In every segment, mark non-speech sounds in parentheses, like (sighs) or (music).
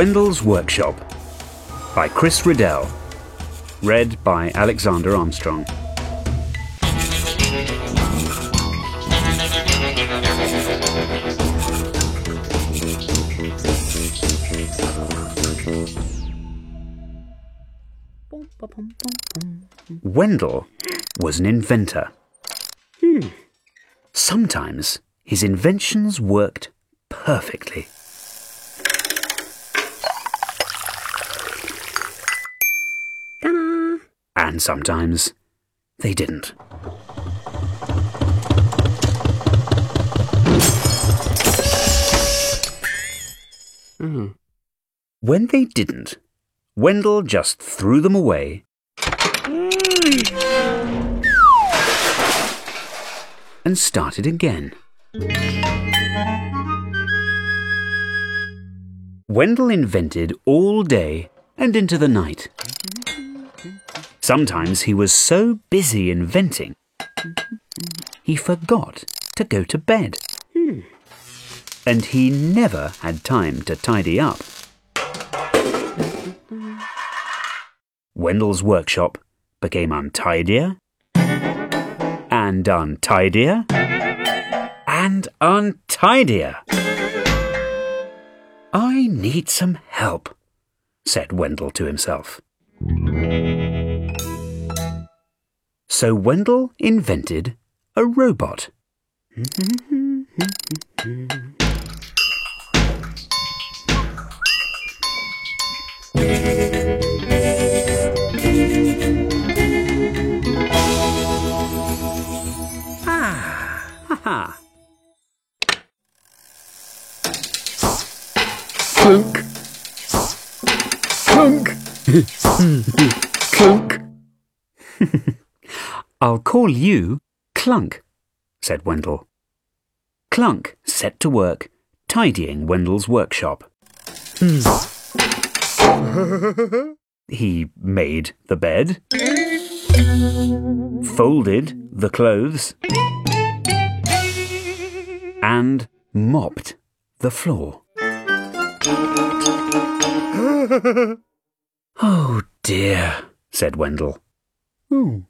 Wendell's Workshop by Chris Riddell. Read by Alexander Armstrong. Wendell was an inventor. Hmm. Sometimes his inventions worked perfectly. And sometimes they didn't. Mm-hmm. When they didn't, Wendell just threw them away and started again. Wendell invented all day and into the night. Sometimes he was so busy inventing, he forgot to go to bed. And he never had time to tidy up. Wendell's workshop became untidier and untidier and untidier. I need some help, said Wendell to himself. So Wendell invented a robot. Ha ha. Clunk. Clunk. (laughs) Clunk. (laughs) I'll call you Clunk, said Wendell. Clunk set to work tidying Wendell's workshop. Hmm. he made the bed, folded the clothes, and mopped the floor. (laughs) oh dear, said Wendell. Hmm.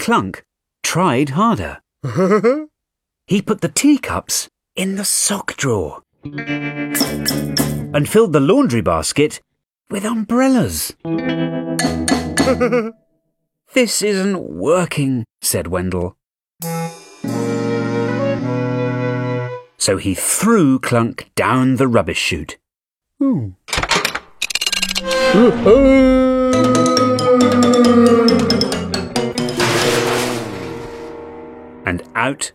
Clunk tried harder. he put the teacups in the sock drawer and filled the laundry basket with umbrellas. (laughs) this isn't working, said Wendell. So he threw Clunk down the rubbish chute. (laughs) and out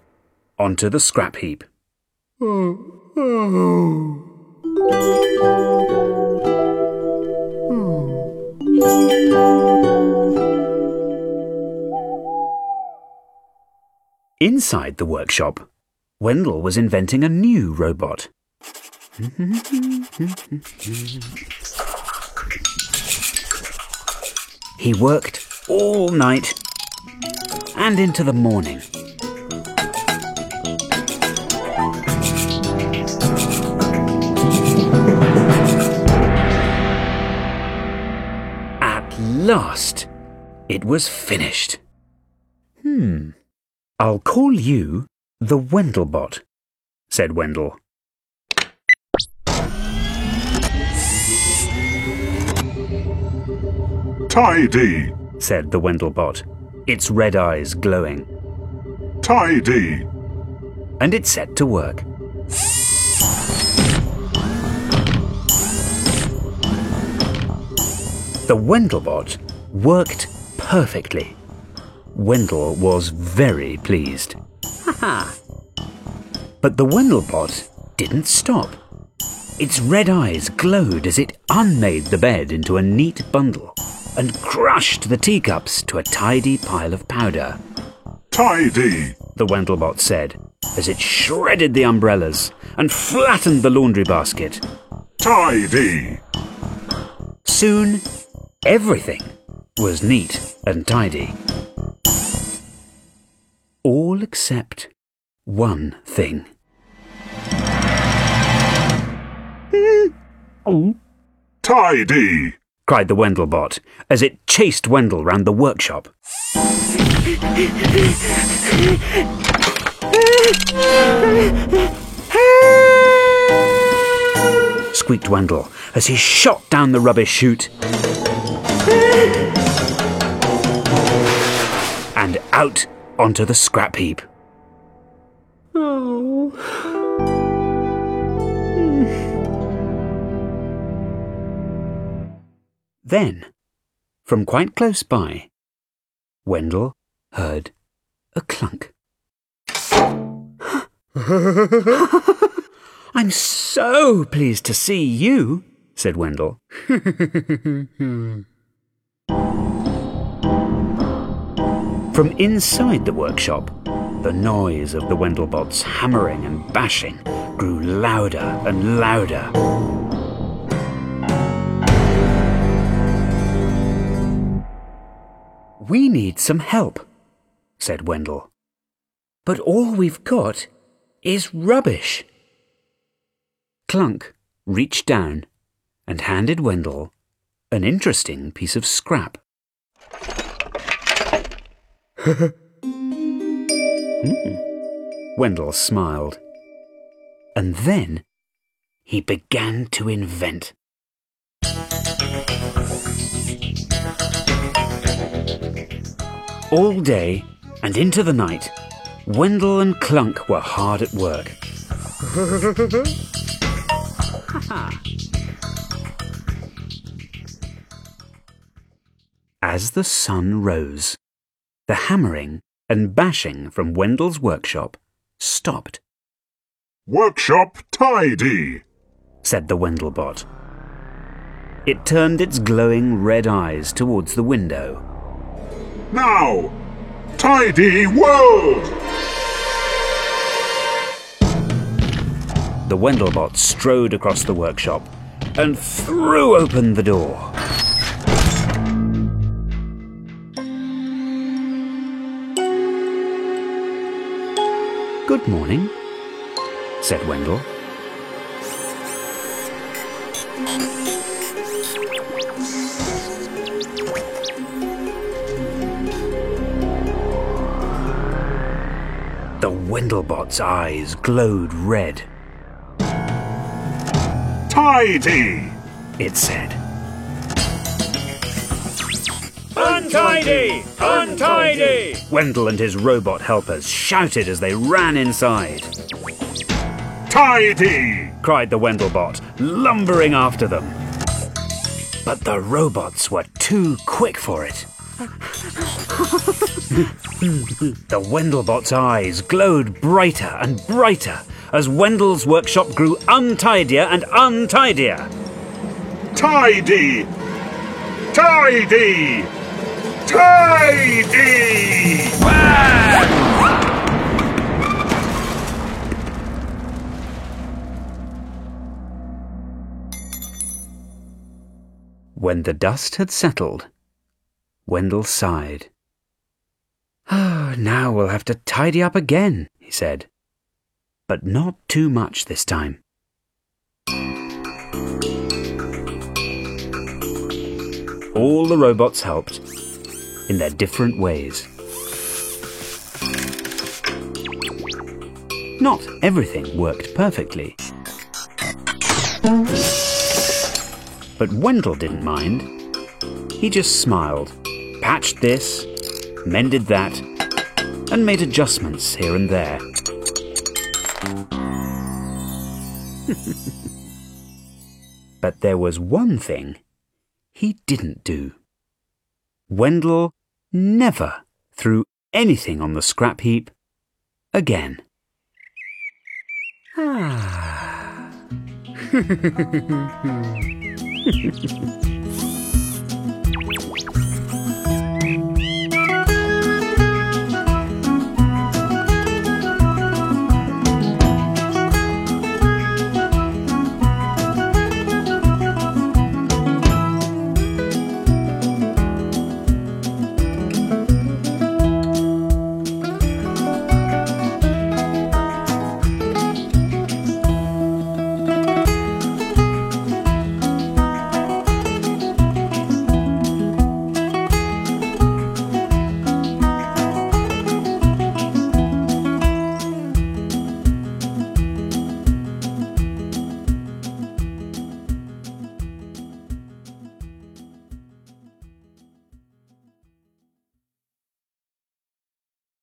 onto the scrap heap. Inside the workshop, Wendell was inventing a new robot. he worked all night and into the morning. Last, it was finished. Hmm. I'll call you the Wendelbot, said Wendell. Tidy, said the Wendelbot, its red eyes glowing. tidy, And it set to work. The Wendelbot worked perfectly. Wendell was very pleased. But the Wendelbot didn't stop. Its red eyes glowed as it unmade the bed into a neat bundle and crushed the teacups to a tidy pile of powder. tidy, The Wendelbot said as it shredded the umbrellas and flattened the laundry basket. tidy, Soon, everything was neat and tidy. All except one thing. Tidy! cried the Wendelbot as it chased Wendell round the workshop. Squeaked Wendell as he shot down the rubbish chute (laughs) and out onto the scrap heap. Oh. (sighs) Then, from quite close by, Wendell heard a clunk. (laughs) I'm so pleased to see you, said Wendell. (laughs) From inside the workshop, the noise of the Wendelbots hammering and bashing grew louder and louder. We need some help, said Wendell. But all we've got is rubbish. Clunk reached down and handed Wendell an interesting piece of scrap. Hmm. Wendell smiled. And then he began to invent. All day and into the night, Wendell and Clunk were hard at work. (laughs) As the sun rose, the hammering and bashing from Wendell's workshop stopped, Workshop tidy! said the Wendelbot. It turned its glowing red eyes towards the window. Now! Tidy world! The Wendelbot strode across the workshop and threw open the door. Good morning, said Wendell. The Wendelbot's eyes glowed red. Tidy! It said. Untidy! Untidy! Wendell and his robot helpers shouted as they ran inside. Tidy! cried the Wendelbot, lumbering after them. But the robots were too quick for it. (laughs) the Wendelbot's eyes glowed brighter and brighter as Wendell's workshop grew untidier and untidier. Tidy! Tidy! Tidy! When the dust had settled, Wendell sighed. Oh, now we'll have to tidy up again, he said. But not too much this time. All the robots helped in their different ways. Not everything worked perfectly. But Wendell didn't mind. He just smiled, patched this, mended that, and made adjustments here and there. (laughs) but there was one thing he didn't do. Wendell never threw anything on the scrap heap again. Ah. (laughs)